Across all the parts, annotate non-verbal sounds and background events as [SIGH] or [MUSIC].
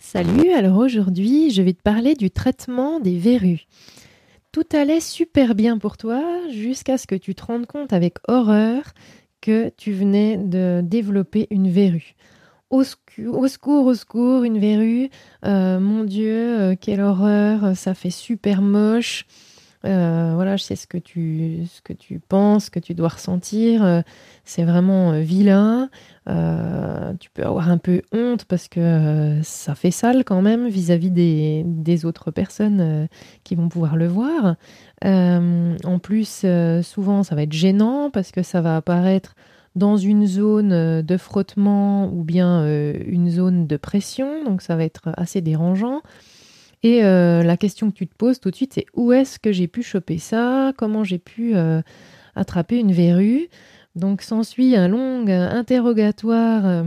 Salut, alors aujourd'hui je vais te parler du traitement des verrues. Tout allait super bien pour toi jusqu'à ce que tu te rendes compte avec horreur que tu venais de développer une verrue. Au, secours, au secours, une verrue. Euh, mon Dieu, euh, quelle horreur, ça fait super moche. Euh, voilà, je sais ce que tu, ce que tu penses, que tu dois ressentir. Euh, c'est vraiment euh, vilain. tu peux avoir un peu honte parce que ça fait sale quand même vis-à-vis des, des, autres personnes qui vont pouvoir le voir. en plus, souvent, ça va être gênant parce que ça va apparaître dans une zone de frottement ou bien une zone de pression, donc ça va être assez dérangeant. Et euh, la question que tu te poses tout de suite, c'est où est-ce que j'ai pu choper ça? Comment j'ai pu euh, attraper une verrue? Donc s'ensuit un long interrogatoire euh,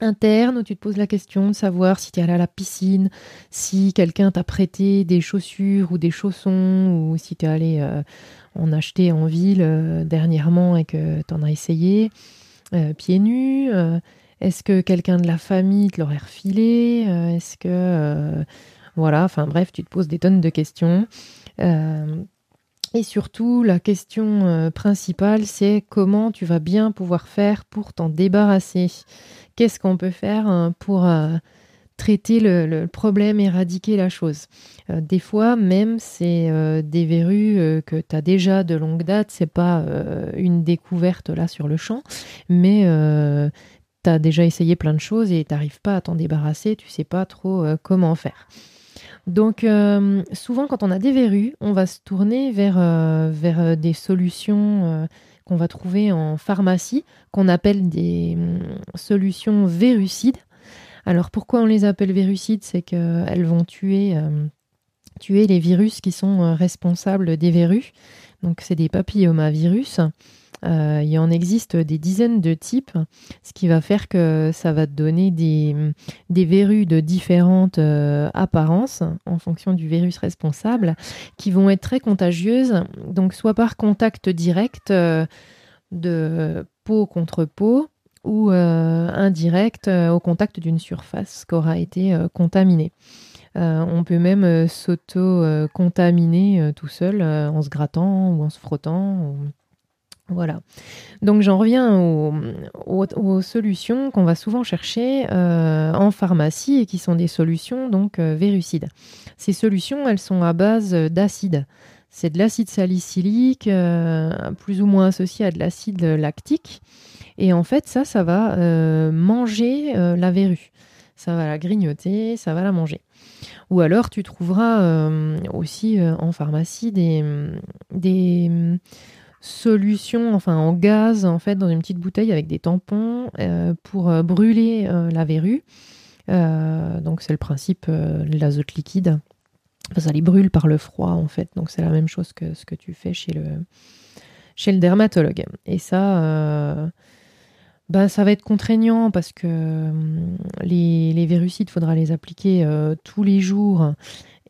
interne où tu te poses la question de savoir si tu es allé à la piscine, si quelqu'un t'a prêté des chaussures ou des chaussons, ou si tu es allé en acheter en ville dernièrement et que tu en as essayé pieds nus. Est-ce que quelqu'un de la famille te l'aurait refilé? Est-ce que voilà, enfin bref, tu te poses des tonnes de questions. Euh, et surtout, la question euh, principale, c'est comment tu vas bien pouvoir faire pour t'en débarrasser? Qu'est-ce qu'on peut faire hein, pour euh, traiter le, problème, éradiquer la chose? des fois, même, c'est des verrues que tu as déjà de longue date, c'est pas une découverte là sur le champ, mais tu as déjà essayé plein de choses et tu pas à t'en débarrasser, tu sais pas trop comment faire. Donc euh, souvent quand on a des verrues, on va se tourner vers, euh, vers euh, des solutions qu'on va trouver en pharmacie, qu'on appelle des hum, solutions verrucides. Alors pourquoi on les appelle verrucides C'est qu'elles vont tuer, tuer les virus qui sont responsables des verrues. Donc c'est des papillomavirus. Euh, il en existe des dizaines de types, ce qui va faire que ça va te donner des, verrues de différentes euh, apparences en fonction du virus responsable, qui vont être très contagieuses, donc soit par contact direct euh, de peau contre peau, ou indirect au contact d'une surface qui aura été contaminée. on peut même s'auto-contaminer tout seul en se grattant ou en se frottant. Voilà. Donc j'en reviens aux, solutions qu'on va souvent chercher euh, en pharmacie et qui sont des solutions donc euh. Ces solutions, elles sont à base d'acide. C'est de l'acide salicylique, euh, plus ou moins associé à de l'acide lactique. Et en fait, ça, ça va manger la verrue. Ça va la grignoter, ça va la manger. Ou alors, tu trouveras aussi en pharmacie des solution, enfin en gaz, en fait, dans une petite bouteille avec des tampons euh, pour euh, brûler euh, la verrue. donc c'est le principe de l'azote liquide. ça les brûle par le froid, en fait. Donc c'est la même chose que ce que tu fais chez le, chez le dermatologue. Et ça, ben, ça va être contraignant parce que les, les verrucides, il faudra les appliquer tous les jours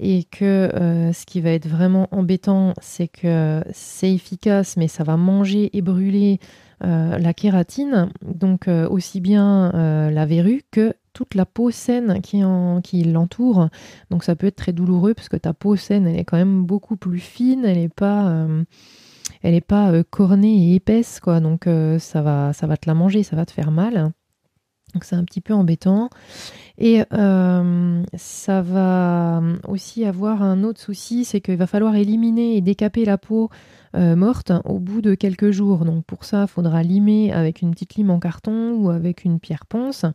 et que euh, ce qui va être vraiment embêtant, c'est que c'est efficace, mais ça va manger et brûler euh, la kératine, donc euh, aussi bien la verrue que toute la peau saine qui, l'entoure. Donc ça peut être très douloureux parce que ta peau saine, elle est quand même beaucoup plus fine, elle n'est pas, elle est pas cornée et épaisse, quoi. Donc ça, va, ça va te la manger, ça va te faire mal. Donc c'est un petit peu embêtant. Et euh, ça va aussi avoir un autre souci, c'est qu'il va falloir éliminer et décaper la peau euh, morte au bout de quelques jours. Donc pour ça, il faudra limer avec une petite lime en carton ou avec une pierre ponce.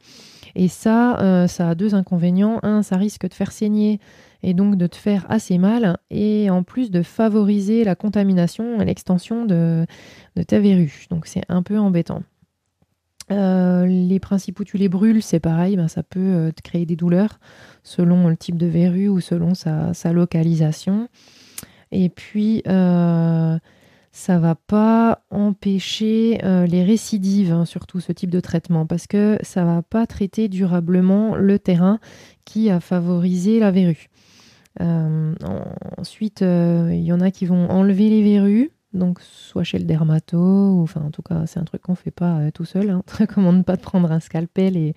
Et ça, euh, ça a deux inconvénients. Un, ça risque de faire saigner et donc de te faire assez mal. Et en plus de favoriser la contamination et l'extension de, de ta verrue. Donc c'est un peu embêtant. Euh, les principes où tu les brûles, c'est pareil, ben, ça peut euh, te créer des douleurs selon le type de verrue ou selon sa, localisation. Et puis, euh, ça va pas empêcher les récidives, hein, surtout ce type de traitement, parce que ça va pas traiter durablement le terrain qui a favorisé la verrue. ensuite, il y en a qui vont enlever les verrues, donc soit chez le dermato, ou enfin en tout cas c'est un truc qu'on fait pas euh, tout seul, hein. [LAUGHS] on ne recommande pas de prendre un scalpel et,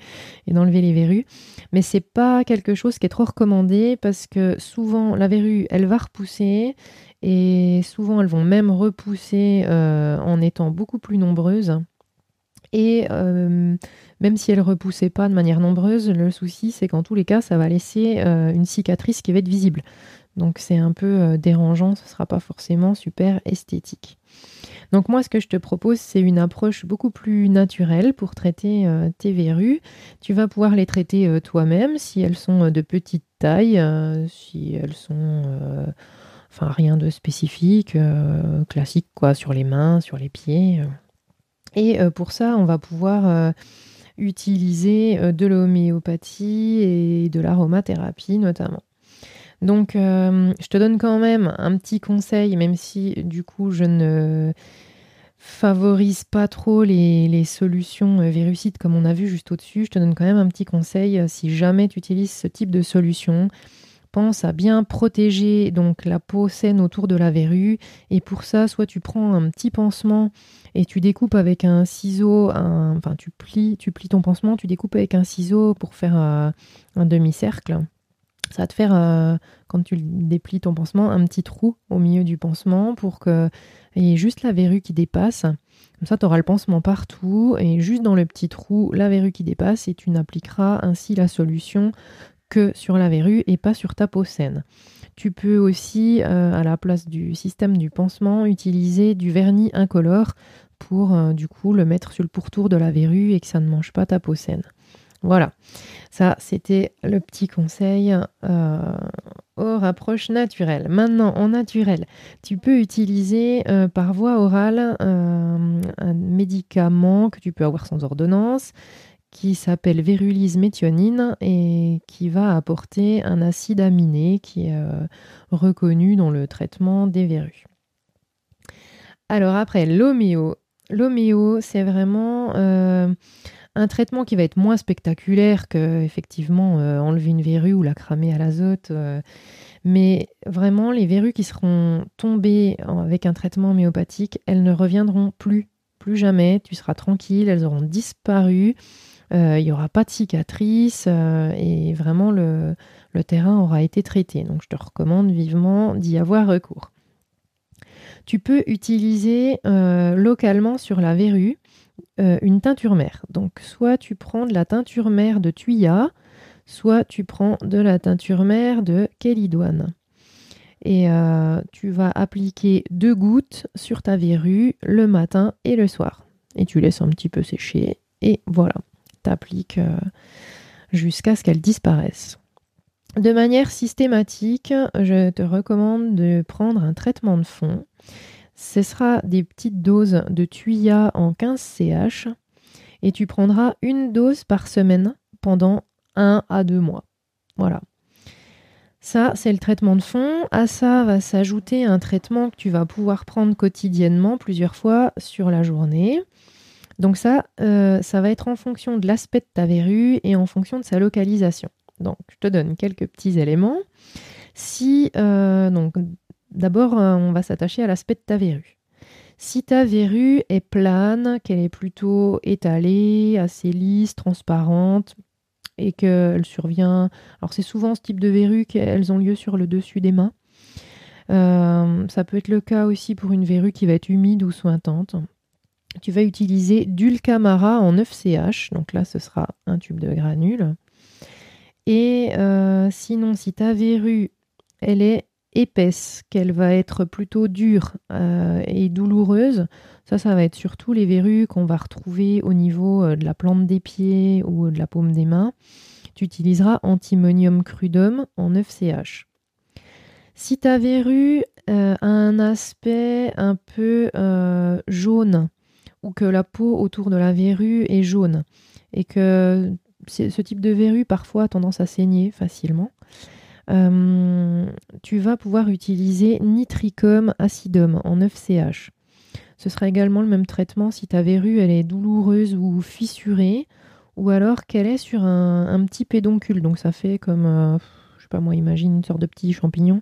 d'enlever les verrues, mais c'est pas quelque chose qui est trop recommandé parce que souvent la verrue elle va repousser et souvent elles vont même repousser euh, en étant beaucoup plus nombreuses. Et euh, même si elles repoussaient pas de manière nombreuse, le souci c'est qu'en tous les cas ça va laisser une cicatrice qui va être visible. Donc c'est un peu euh, dérangeant, ce ne sera pas forcément super esthétique. Donc moi ce que je te propose c'est une approche beaucoup plus naturelle pour traiter euh, tes verrues. Tu vas pouvoir les traiter euh, toi-même si elles sont de petite taille, si elles sont enfin rien de spécifique, classique quoi, sur les mains, sur les pieds. Et pour ça on va pouvoir utiliser de l'homéopathie et de l'aromathérapie notamment. Donc, euh, je te donne quand même un petit conseil, même si du coup, je ne favorise pas trop les, solutions euh, virucides comme on a vu juste au-dessus. Je te donne quand même un petit conseil. Euh, si jamais tu utilises ce type de solution, pense à bien protéger donc la peau saine autour de la verrue. Et pour ça, soit tu prends un petit pansement et tu découpes avec un ciseau, enfin tu plies, tu plies ton pansement, tu découpes avec un ciseau pour faire un demi-cercle ça va te faire, euh, quand tu déplies ton pansement, un petit trou au milieu du pansement pour qu'il y ait juste la verrue qui dépasse. Comme ça, tu auras le pansement partout et juste dans le petit trou, la verrue qui dépasse et tu n'appliqueras ainsi la solution que sur la verrue et pas sur ta peau saine. Tu peux aussi, euh, à la place du système du pansement, utiliser du vernis incolore pour euh, du coup le mettre sur le pourtour de la verrue et que ça ne mange pas ta peau saine. Voilà, ça c'était le petit conseil euh, aux rapproches. Maintenant, en naturel, tu peux utiliser euh, par voie orale euh, un médicament que tu peux avoir sans ordonnance qui s'appelle Vérulise méthionine et qui va apporter un acide aminé qui est reconnu dans le traitement des verrues. Alors après, l'homéo. L'homéo, c'est vraiment un traitement qui va être moins spectaculaire que effectivement euh, enlever une verrue ou la cramer à l'azote. Euh, mais vraiment, les verrues qui seront tombées avec un traitement homéopathique, elles ne reviendront plus, plus jamais. Tu seras tranquille, elles auront disparu. Euh, il n'y aura pas de cicatrice et vraiment le terrain aura été traité. Donc je te recommande vivement d'y avoir recours. Tu peux utiliser localement sur la verrue euh, une teinture mère. Donc soit tu prends de la teinture mère de Tuya, soit tu prends de la teinture mère de Kélidoine. Et euh, tu vas appliquer deux gouttes sur ta verrue le matin et le soir. Et tu laisses un petit peu sécher. Et voilà, tu appliques euh, jusqu'à ce qu'elle disparaisse. De manière systématique, je te recommande de prendre un traitement de fond ce sera des petites doses de Tuya en 15 CH et tu prendras une dose par semaine pendant 1 à 2 mois. Voilà. Ça, c'est le traitement de fond. À ça va s'ajouter un traitement que tu vas pouvoir prendre quotidiennement plusieurs fois sur la journée. Donc ça, euh, ça va être en fonction de l'aspect de ta verrue et en fonction de sa localisation. Donc, je te donne quelques petits éléments. Si euh, donc D'abord, euh, on va s'attacher à l'aspect de ta verrue. Si ta verrue est plane, qu'elle est plutôt étalée, assez lisse, transparente, et qu'elle survient. Alors, c'est souvent ce type de verrue qu'elles ont lieu sur le dessus des mains. Euh, ça peut être le cas aussi pour une verrue qui va être humide ou sointante. Tu vas utiliser Dulcamara en 9CH, donc là ce sera un tube de granule. Et euh, sinon, si ta verrue elle est épaisse, qu'elle va être plutôt dure euh, et douloureuse. Ça, ça va être surtout les verrues qu'on va retrouver au niveau euh, de la plante des pieds ou de la paume des mains. Tu utiliseras Antimonium crudum en 9CH. Si ta verrue euh, a un aspect un peu jaune ou que la peau autour de la verrue est jaune et que ce type de verrue parfois a tendance à saigner facilement, tu vas pouvoir utiliser Nitricum acidum en 9CH. Ce sera également le même traitement si ta verrue elle est douloureuse ou fissurée, ou alors qu'elle est sur un, petit pédoncule. Donc ça fait comme, euh, je sais pas moi, imagine une sorte de petit champignon.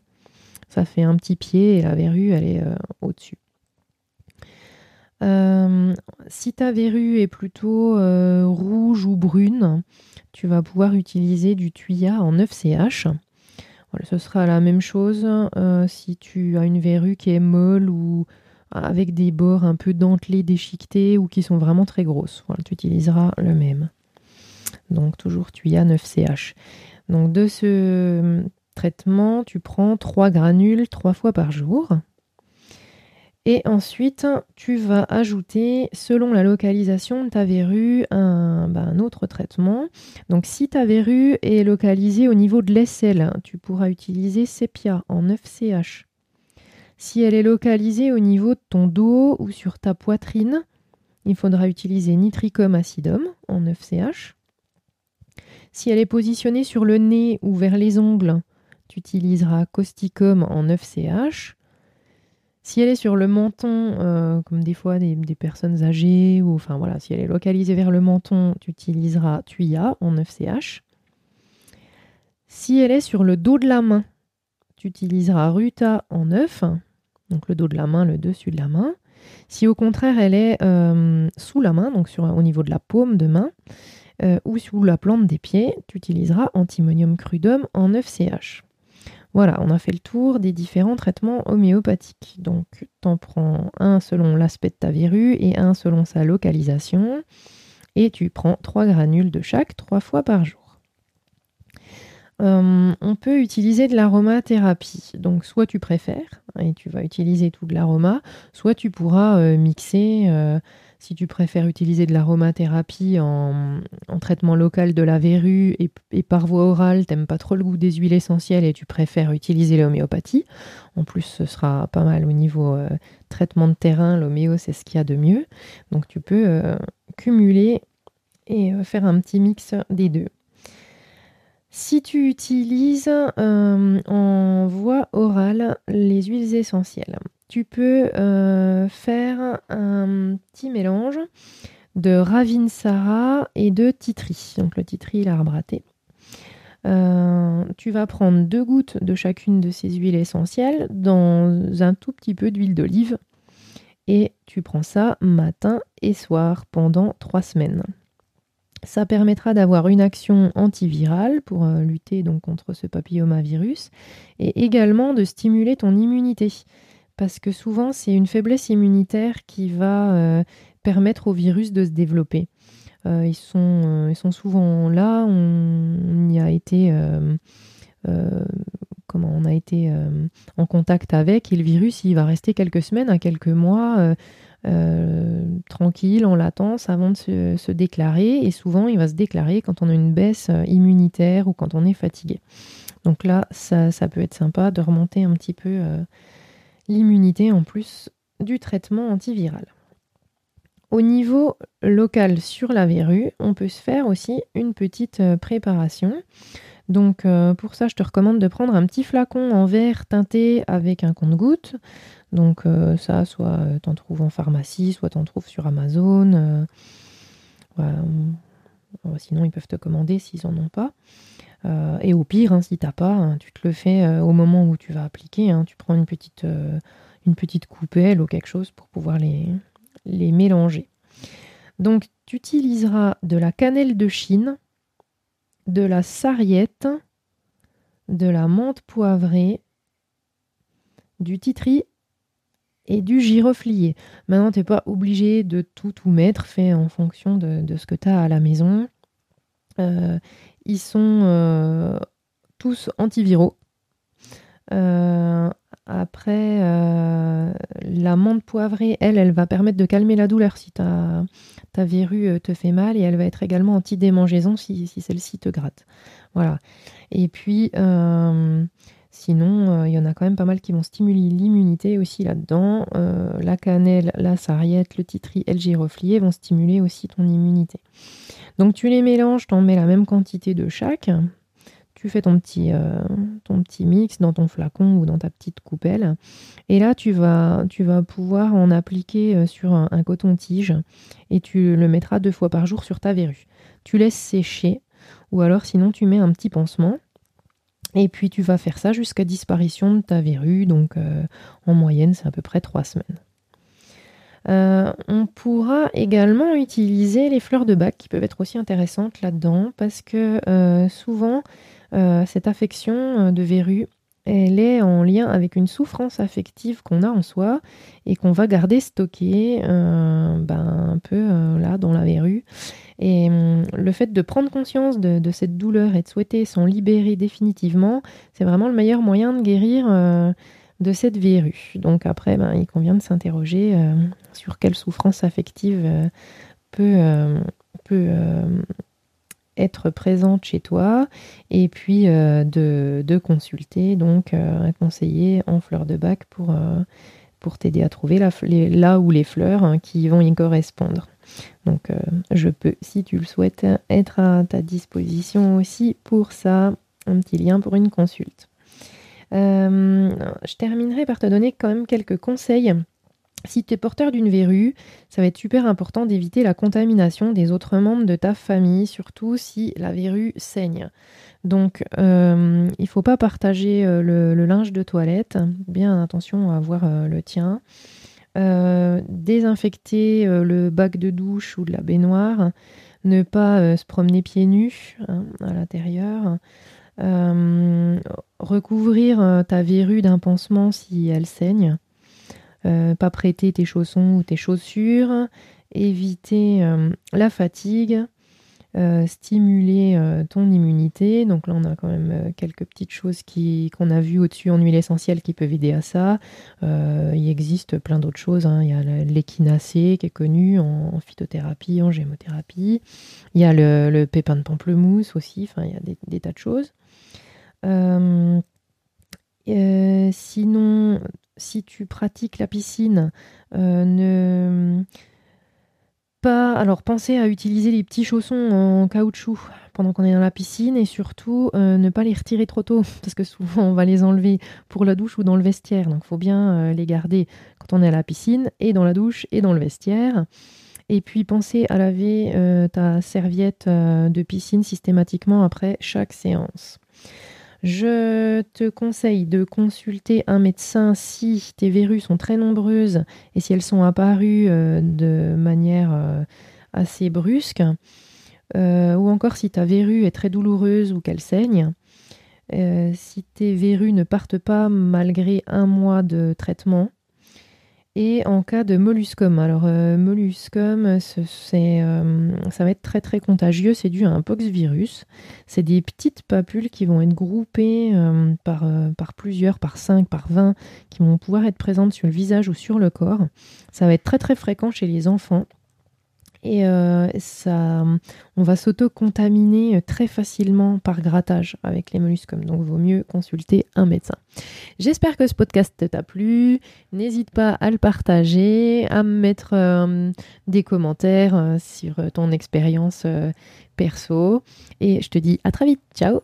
Ça fait un petit pied et la verrue elle est euh, au-dessus. si ta verrue est plutôt rouge ou brune, tu vas pouvoir utiliser du tuya en 9CH. Ce sera la même chose si tu as une verrue qui est molle ou avec des bords un peu dentelés, déchiquetés ou qui sont vraiment très grosses. tu utiliseras le même. Donc toujours tuya 9CH. Donc de ce traitement, tu prends 3 granules 3 fois par jour. Et ensuite, tu vas ajouter, selon la localisation de ta verrue, un, autre traitement. Donc, si ta verrue est localisée au niveau de l'aisselle, tu pourras utiliser Sepia en 9CH. Si elle est localisée au niveau de ton dos ou sur ta poitrine, il faudra utiliser Nitricum acidum en 9CH. Si elle est positionnée sur le nez ou vers les ongles, tu utiliseras Causticum en 9CH. Si elle est sur le menton, euh, comme des fois des, personnes âgées, ou enfin voilà, si elle est localisée vers le menton, tu utiliseras Tuya en 9CH. Si elle est sur le dos de la main, tu utiliseras Ruta en 9, donc le dos de la main, le dessus de la main. Si au contraire elle est euh, sous la main, donc au niveau de la paume de main, euh, ou sous la plante des pieds, tu utiliseras Antimonium crudum en 9CH. Voilà, on a fait le tour des différents traitements homéopathiques. Donc, tu en prends un selon l'aspect de ta verrue et un selon sa localisation. Et tu prends trois granules de chaque trois fois par jour. Euh, on peut utiliser de l'aromathérapie. Donc, soit tu préfères et tu vas utiliser tout de l'aroma, soit tu pourras euh, mixer. Euh, si tu préfères utiliser de l'aromathérapie en, traitement local de la verrue et, par voie orale, t'aimes pas trop le goût des huiles essentielles et tu préfères utiliser l'homéopathie. En plus, ce sera pas mal au niveau euh, traitement de terrain. L'homéo, c'est ce qu'il y a de mieux. Donc tu peux euh, cumuler et euh, faire un petit mix des deux. Si tu utilises en voie orale les huiles essentielles, tu peux euh, faire un petit mélange de Ravinsara et de Titri. Donc le Titri, l'arbre à thé. Euh, tu vas prendre deux gouttes de chacune de ces huiles essentielles dans un tout petit peu d'huile d'olive et tu prends ça matin et soir pendant trois semaines. Ça permettra d'avoir une action antivirale pour euh, lutter donc contre ce papillomavirus et également de stimuler ton immunité parce que souvent c'est une faiblesse immunitaire qui va euh, permettre au virus de se développer. Euh, ils, sont, euh, ils sont souvent là, on, y a été, comment, on a été en contact avec et le virus il va rester quelques semaines à quelques mois tranquille en latence avant de se, déclarer et souvent il va se déclarer quand on a une baisse immunitaire ou quand on est fatigué. Donc là ça, ça peut être sympa de remonter un petit peu l'immunité en plus du traitement antiviral. Au niveau local sur la verrue, on peut se faire aussi une petite euh, préparation. Donc euh, pour ça, je te recommande de prendre un petit flacon en verre teinté avec un compte-goutte. Donc euh, ça, soit t'en trouves en pharmacie, soit t'en trouves sur Amazon. sinon, ils peuvent te commander s'ils n'en ont pas. Euh, et au pire, hein, si t'as pas, hein, tu te le fais euh, au moment où tu vas appliquer. Hein. tu prends une petite, euh, une petite coupelle ou quelque chose pour pouvoir les, mélanger. Donc, tu utiliseras de la cannelle de Chine, de la sarriette, de la menthe poivrée, du titri et du giroflier. Maintenant, tu n'es pas obligé de tout tout mettre, fais en fonction de, de ce que tu as à la maison. Ils sont euh, tous antiviraux. Euh, après, euh, la menthe poivrée, elle, elle va permettre de calmer la douleur si ta, ta verrue te fait mal et elle va être également anti-démangeaison si, celle-ci te gratte. Voilà. Et puis, sinon, il y en a quand même pas mal qui vont stimuler l'immunité aussi là-dedans. la cannelle, la sarriette, le titri et le giroflier vont stimuler aussi ton immunité. Donc tu les mélanges, tu en mets la même quantité de chaque. Tu fais ton petit, euh, ton petit mix dans ton flacon ou dans ta petite coupelle. Et là, tu vas, tu vas pouvoir en appliquer euh, sur un, coton-tige et tu le mettras deux fois par jour sur ta verrue. Tu laisses sécher ou alors sinon tu mets un petit pansement. Et puis tu vas faire ça jusqu'à disparition de ta verrue. Donc euh, en moyenne, c'est à peu près trois semaines. On pourra également utiliser les fleurs de bac qui peuvent être aussi intéressantes là-dedans parce que souvent cette affection de verrue elle est en lien avec une souffrance affective qu'on a en soi et qu'on va garder stockée ben, un peu là dans la verrue. Et hum, le fait de prendre conscience de, cette douleur et de souhaiter s'en libérer définitivement, c'est vraiment le meilleur moyen de guérir euh, de cette verrue. Donc après, ben, il convient de s'interroger euh, sur quelle souffrance affective euh, peut, peut être présente chez toi et puis de, consulter donc un conseiller en fleurs de bac pour, t'aider à trouver la, là où les fleurs hein, qui vont y correspondre. Donc, euh, je peux, si tu le souhaites, être à ta disposition aussi pour ça. Un petit lien pour une consulte. Euh, je terminerai par te donner quand même quelques conseils. Si tu es porteur d'une verrue, ça va être super important d'éviter la contamination des autres membres de ta famille, surtout si la verrue saigne. Donc, euh, il ne faut pas partager le, le, linge de toilette. Bien attention à avoir le tien. Euh, désinfecter euh, le bac de douche ou de la baignoire, ne pas euh, se promener pieds nus hein, à l'intérieur, recouvrir ta verrue d'un pansement si elle saigne, pas prêter tes chaussons ou tes chaussures, éviter la fatigue, euh, stimuler euh, ton immunité. Donc là, on a quand même euh, quelques petites choses qui, qu'on a vues au-dessus en huile essentielle qui peuvent aider à ça. il existe plein d'autres choses. Hein. Il y a l'échinacée qui est connu en, phytothérapie, en gémothérapie. Il y a le, pépin de pamplemousse aussi. Enfin, il y a des, tas de choses. sinon, si tu pratiques la piscine, ne Alors, pensez à utiliser les petits chaussons en caoutchouc pendant qu'on est dans la piscine et surtout euh, ne pas les retirer trop tôt [LAUGHS] parce que souvent on va les enlever pour la douche ou dans le vestiaire. Donc, il faut bien euh, les garder quand on est à la piscine et dans la douche et dans le vestiaire. Et puis, pensez à laver euh, ta serviette de piscine systématiquement après chaque séance. Je te conseille de consulter un médecin si tes verrues sont très nombreuses et si elles sont apparues euh, de manière euh, assez brusque, euh, ou encore si ta verrue est très douloureuse ou qu'elle saigne. si tes verrues ne partent pas malgré un mois de traitement, et en cas de molluscum, alors euh, molluscum, euh, ça va être très très contagieux, c'est dû à un poxvirus. C'est des petites papules qui vont être groupées euh, par, par plusieurs, par 5, par 20, qui vont pouvoir être présentes sur le visage ou sur le corps. Ça va être très très fréquent chez les enfants. Et euh, ça, on va s'auto-contaminer très facilement par grattage avec les molluscums. Donc, vaut mieux consulter un médecin. J'espère que ce podcast t'a plu. N'hésite pas à le partager, à me mettre euh, des commentaires euh, sur ton expérience perso. Et je te dis à très vite. Ciao